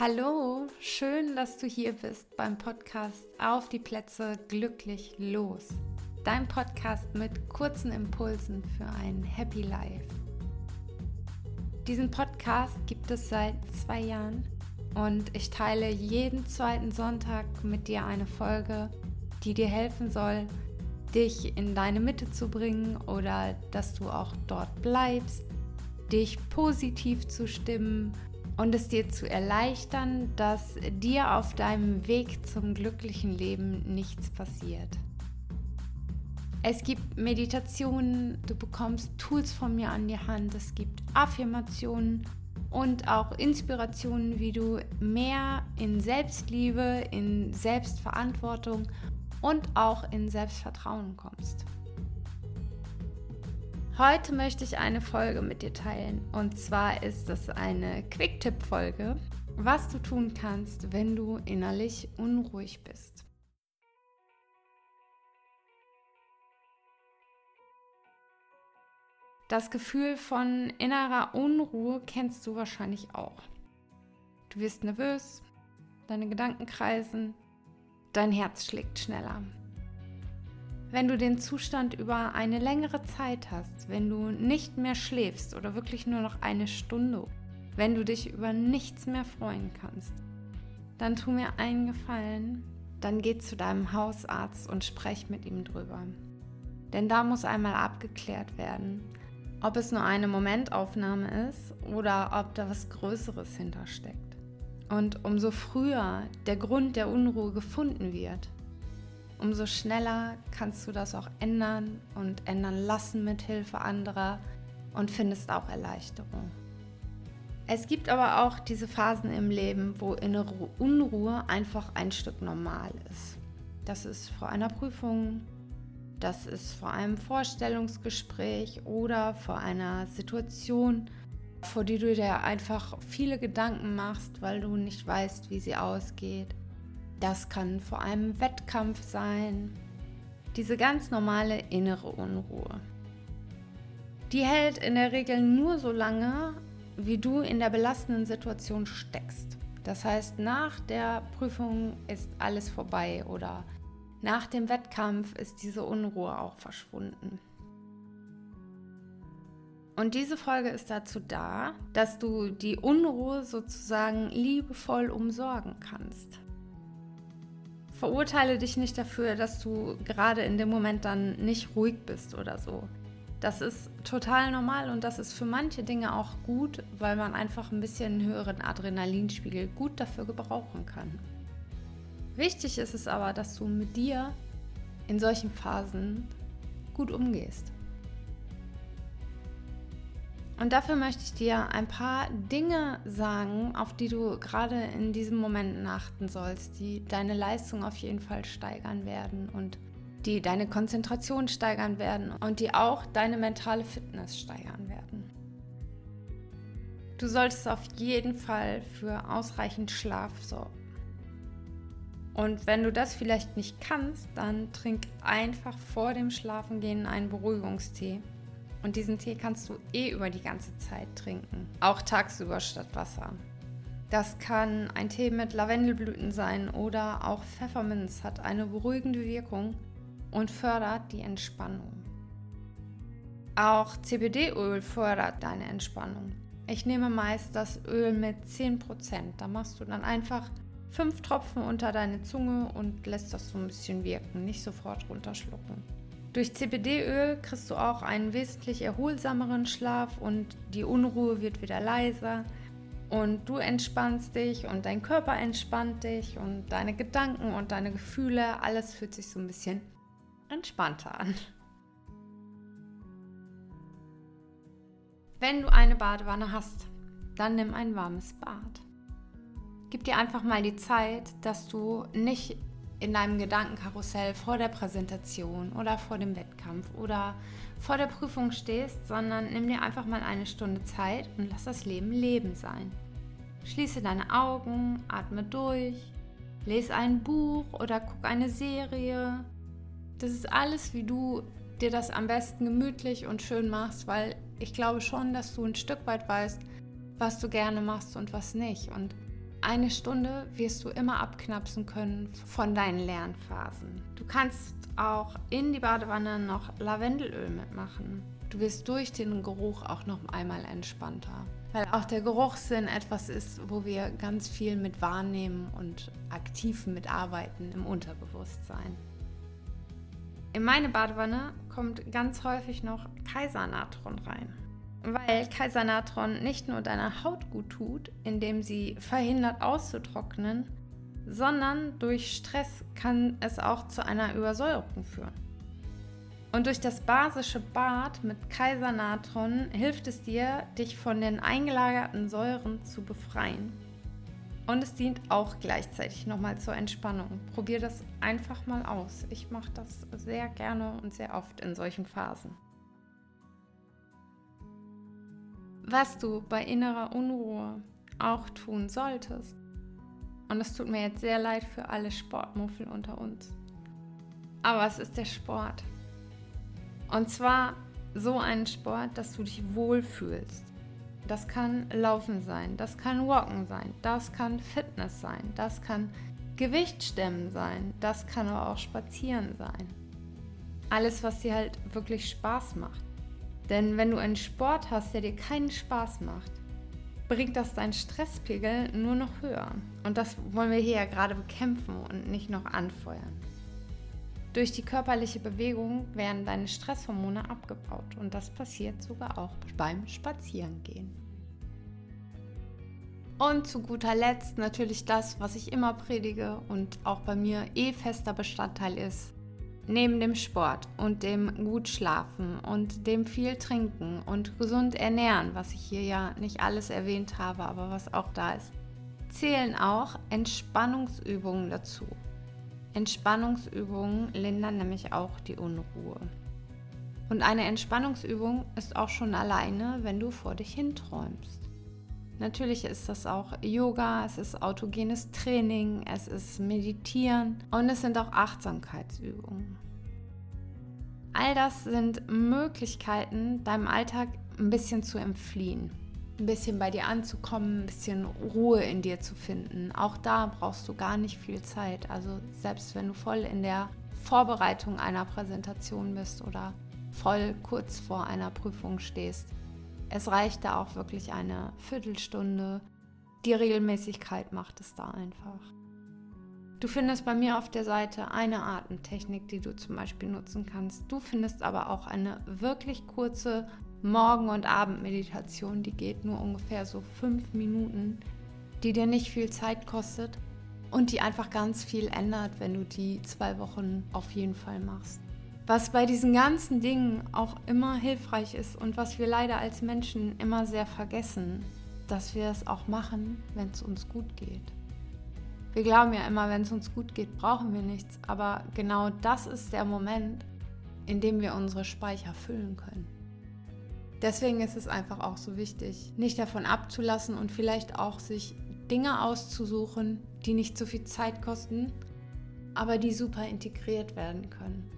Hallo, schön, dass du hier bist beim Podcast Auf die Plätze glücklich los. Dein Podcast mit kurzen Impulsen für ein Happy Life. Diesen Podcast gibt es seit zwei Jahren und ich teile jeden zweiten Sonntag mit dir eine Folge, die dir helfen soll, dich in deine Mitte zu bringen oder dass du auch dort bleibst, dich positiv zu stimmen und es dir zu erleichtern, dass dir auf deinem Weg zum glücklichen Leben nichts passiert. Es gibt Meditationen, du bekommst Tools von mir an die Hand, es gibt Affirmationen und auch Inspirationen, wie du mehr in Selbstliebe, in Selbstverantwortung und auch in Selbstvertrauen kommst. Heute möchte ich eine Folge mit dir teilen. Und zwar ist es eine Quick-Tipp-Folge, was du tun kannst, wenn du innerlich unruhig bist. Das Gefühl von innerer Unruhe kennst du wahrscheinlich auch. Du wirst nervös, deine Gedanken kreisen, dein Herz schlägt schneller. Wenn du den Zustand über eine längere Zeit hast, wenn du nicht mehr schläfst oder wirklich nur noch eine Stunde, wenn du dich über nichts mehr freuen kannst, dann tu mir einen Gefallen, dann geh zu deinem Hausarzt und sprech mit ihm drüber. Denn da muss einmal abgeklärt werden, ob es nur eine Momentaufnahme ist oder ob da was Größeres hintersteckt. Und umso früher der Grund der Unruhe gefunden wird, umso schneller kannst du das auch ändern und ändern lassen mit Hilfe anderer und findest auch Erleichterung. Es gibt aber auch diese Phasen im Leben, wo innere Unruhe einfach ein Stück normal ist. Das ist vor einer Prüfung, das ist vor einem Vorstellungsgespräch oder vor einer Situation, vor die du dir einfach viele Gedanken machst, weil du nicht weißt, wie sie ausgeht. Das kann vor einem Wettkampf sein. Diese ganz normale innere Unruhe. Die hält in der Regel nur so lange, wie du in der belastenden Situation steckst. Das heißt, nach der Prüfung ist alles vorbei oder nach dem Wettkampf ist diese Unruhe auch verschwunden. Und diese Folge ist dazu da, dass du die Unruhe sozusagen liebevoll umsorgen kannst. Verurteile dich nicht dafür, dass du gerade in dem Moment dann nicht ruhig bist oder so. Das ist total normal und das ist für manche Dinge auch gut, weil man einfach ein bisschen höheren Adrenalinspiegel gut dafür gebrauchen kann. Wichtig ist es aber, dass du mit dir in solchen Phasen gut umgehst. Und dafür möchte ich dir ein paar Dinge sagen, auf die du gerade in diesem Moment achten sollst, die deine Leistung auf jeden Fall steigern werden und die deine Konzentration steigern werden und die auch deine mentale Fitness steigern werden. Du solltest auf jeden Fall für ausreichend Schlaf sorgen. Und wenn du das vielleicht nicht kannst, dann trink einfach vor dem Schlafengehen einen Beruhigungstee und diesen Tee kannst du eh über die ganze Zeit trinken, auch tagsüber statt Wasser. Das kann ein Tee mit Lavendelblüten sein oder auch Pfefferminz hat eine beruhigende Wirkung und fördert die Entspannung. Auch CBD-Öl fördert deine Entspannung. Ich nehme meist das Öl mit 10%. Da machst du dann einfach fünf Tropfen unter deine Zunge und lässt das so ein bisschen wirken, nicht sofort runterschlucken. Durch CBD-Öl kriegst du auch einen wesentlich erholsameren Schlaf und die Unruhe wird wieder leiser und du entspannst dich und dein Körper entspannt dich und deine Gedanken und deine Gefühle, alles fühlt sich so ein bisschen entspannter an. Wenn du eine Badewanne hast, dann nimm ein warmes Bad. Gib dir einfach mal die Zeit, dass du nicht in deinem Gedankenkarussell vor der Präsentation oder vor dem Wettkampf oder vor der Prüfung stehst, sondern nimm dir einfach mal eine Stunde Zeit und lass das Leben Leben sein. Schließe deine Augen, atme durch, lese ein Buch oder guck eine Serie. Das ist alles, wie du dir das am besten gemütlich und schön machst, weil ich glaube schon, dass du ein Stück weit weißt, was du gerne machst und was nicht. Und eine Stunde wirst du immer abknapsen können von deinen Lernphasen. Du kannst auch in die Badewanne noch Lavendelöl mitmachen. Du wirst durch den Geruch auch noch einmal entspannter. Weil auch der Geruchssinn etwas ist, wo wir ganz viel mit wahrnehmen und aktiv mitarbeiten im Unterbewusstsein. In meine Badewanne kommt ganz häufig noch Kaisernatron rein. Weil Kaisernatron nicht nur deiner Haut gut tut, indem sie verhindert auszutrocknen, sondern durch Stress kann es auch zu einer Übersäuerung führen. Und durch das basische Bad mit Kaisernatron hilft es dir, dich von den eingelagerten Säuren zu befreien. Und es dient auch gleichzeitig nochmal zur Entspannung. Probier das einfach mal aus. Ich mache das sehr gerne und sehr oft in solchen Phasen. Was du bei innerer Unruhe auch tun solltest, und es tut mir jetzt sehr leid für alle Sportmuffel unter uns, aber es ist der Sport. Und zwar so einen Sport, dass du dich wohlfühlst. Das kann Laufen sein, das kann Walken sein, das kann Fitness sein, das kann Gewichtstemmen sein, das kann aber auch Spazieren sein. Alles, was dir halt wirklich Spaß macht. Denn wenn du einen Sport hast, der dir keinen Spaß macht, bringt das deinen Stresspegel nur noch höher. Und das wollen wir hier ja gerade bekämpfen und nicht noch anfeuern. Durch die körperliche Bewegung werden deine Stresshormone abgebaut und das passiert sogar auch beim Spazierengehen. Und zu guter Letzt natürlich das, was ich immer predige und auch bei mir eh fester Bestandteil ist. Neben dem Sport und dem gut schlafen und dem viel trinken und gesund ernähren, was ich hier ja nicht alles erwähnt habe, aber was auch da ist, zählen auch Entspannungsübungen dazu. Entspannungsübungen lindern nämlich auch die Unruhe. Und eine Entspannungsübung ist auch schon alleine, wenn du vor dich hinträumst. Natürlich ist das auch Yoga, es ist autogenes Training, es ist Meditieren und es sind auch Achtsamkeitsübungen. All das sind Möglichkeiten, deinem Alltag ein bisschen zu entfliehen ein bisschen bei dir anzukommen, ein bisschen Ruhe in dir zu finden. Auch da brauchst du gar nicht viel Zeit. Also selbst wenn du voll in der Vorbereitung einer Präsentation bist oder voll kurz vor einer Prüfung stehst, es reicht da auch wirklich eine Viertelstunde. Die Regelmäßigkeit macht es da einfach. Du findest bei mir auf der Seite eine Atemtechnik, die du zum Beispiel nutzen kannst. Du findest aber auch eine wirklich kurze Morgen- und Abendmeditation, die geht nur ungefähr so fünf Minuten, die dir nicht viel Zeit kostet und die einfach ganz viel ändert, wenn du die zwei Wochen auf jeden Fall machst. Was bei diesen ganzen Dingen auch immer hilfreich ist und was wir leider als Menschen immer sehr vergessen, dass wir es auch machen, wenn es uns gut geht. Wir glauben ja immer, wenn es uns gut geht, brauchen wir nichts, aber genau das ist der Moment, in dem wir unsere Speicher füllen können. Deswegen ist es einfach auch so wichtig, nicht davon abzulassen und vielleicht auch sich Dinge auszusuchen, die nicht so viel Zeit kosten, aber die super integriert werden können.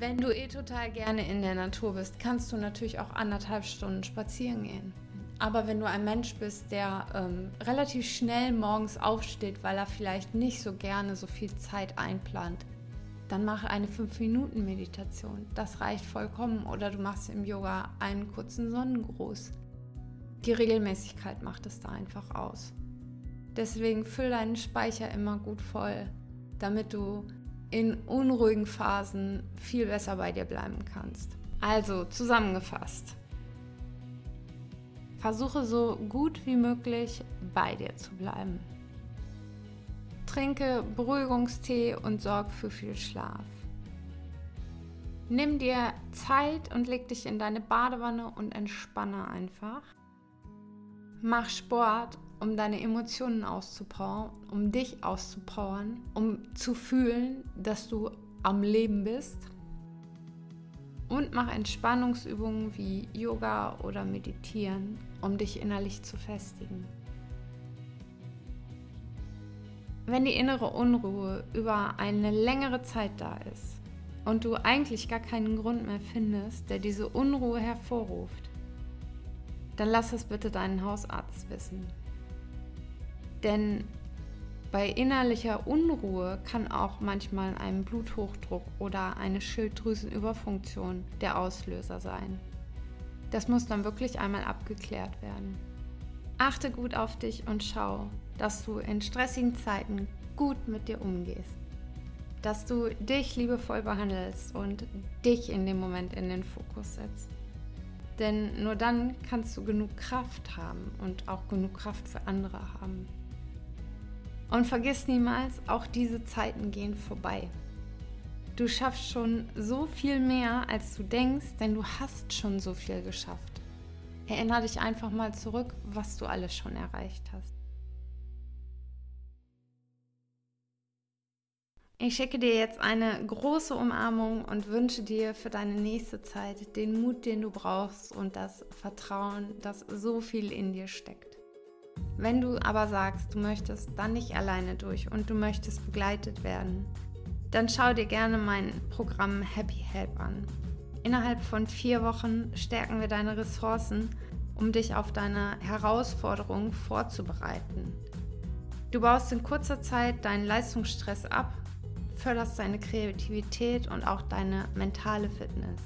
Wenn du eh total gerne in der Natur bist, kannst du natürlich auch anderthalb Stunden spazieren gehen. Aber wenn du ein Mensch bist, der ähm, relativ schnell morgens aufsteht, weil er vielleicht nicht so gerne so viel Zeit einplant, dann mach eine 5-Minuten-Meditation. Das reicht vollkommen. Oder du machst im Yoga einen kurzen Sonnengruß. Die Regelmäßigkeit macht es da einfach aus. Deswegen füll deinen Speicher immer gut voll, damit du in unruhigen Phasen viel besser bei dir bleiben kannst. Also zusammengefasst. Versuche so gut wie möglich bei dir zu bleiben. Trinke Beruhigungstee und sorg für viel Schlaf. Nimm dir Zeit und leg dich in deine Badewanne und entspanne einfach. Mach Sport, um deine Emotionen auszupowern, um dich auszupowern, um zu fühlen, dass du am Leben bist. Und mach Entspannungsübungen wie Yoga oder Meditieren, um dich innerlich zu festigen. Wenn die innere Unruhe über eine längere Zeit da ist und du eigentlich gar keinen Grund mehr findest, der diese Unruhe hervorruft, dann lass es bitte deinen Hausarzt wissen. Denn bei innerlicher Unruhe kann auch manchmal ein Bluthochdruck oder eine Schilddrüsenüberfunktion der Auslöser sein. Das muss dann wirklich einmal abgeklärt werden. Achte gut auf dich und schau, dass du in stressigen Zeiten gut mit dir umgehst. Dass du dich liebevoll behandelst und dich in dem Moment in den Fokus setzt. Denn nur dann kannst du genug Kraft haben und auch genug Kraft für andere haben. Und vergiss niemals, auch diese Zeiten gehen vorbei. Du schaffst schon so viel mehr, als du denkst, denn du hast schon so viel geschafft. Erinnere dich einfach mal zurück, was du alles schon erreicht hast. Ich schicke dir jetzt eine große Umarmung und wünsche dir für deine nächste Zeit den Mut, den du brauchst und das Vertrauen, das so viel in dir steckt. Wenn du aber sagst, du möchtest dann nicht alleine durch und du möchtest begleitet werden, dann schau dir gerne mein Programm Happy Help an. Innerhalb von vier Wochen stärken wir deine Ressourcen, um dich auf deine Herausforderungen vorzubereiten. Du baust in kurzer Zeit deinen Leistungsstress ab förderst deine Kreativität und auch deine mentale Fitness.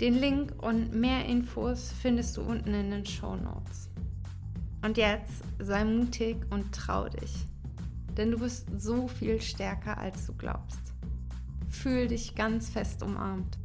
Den Link und mehr Infos findest du unten in den Show Notes. Und jetzt sei mutig und trau dich, denn du bist so viel stärker, als du glaubst. Fühl dich ganz fest umarmt.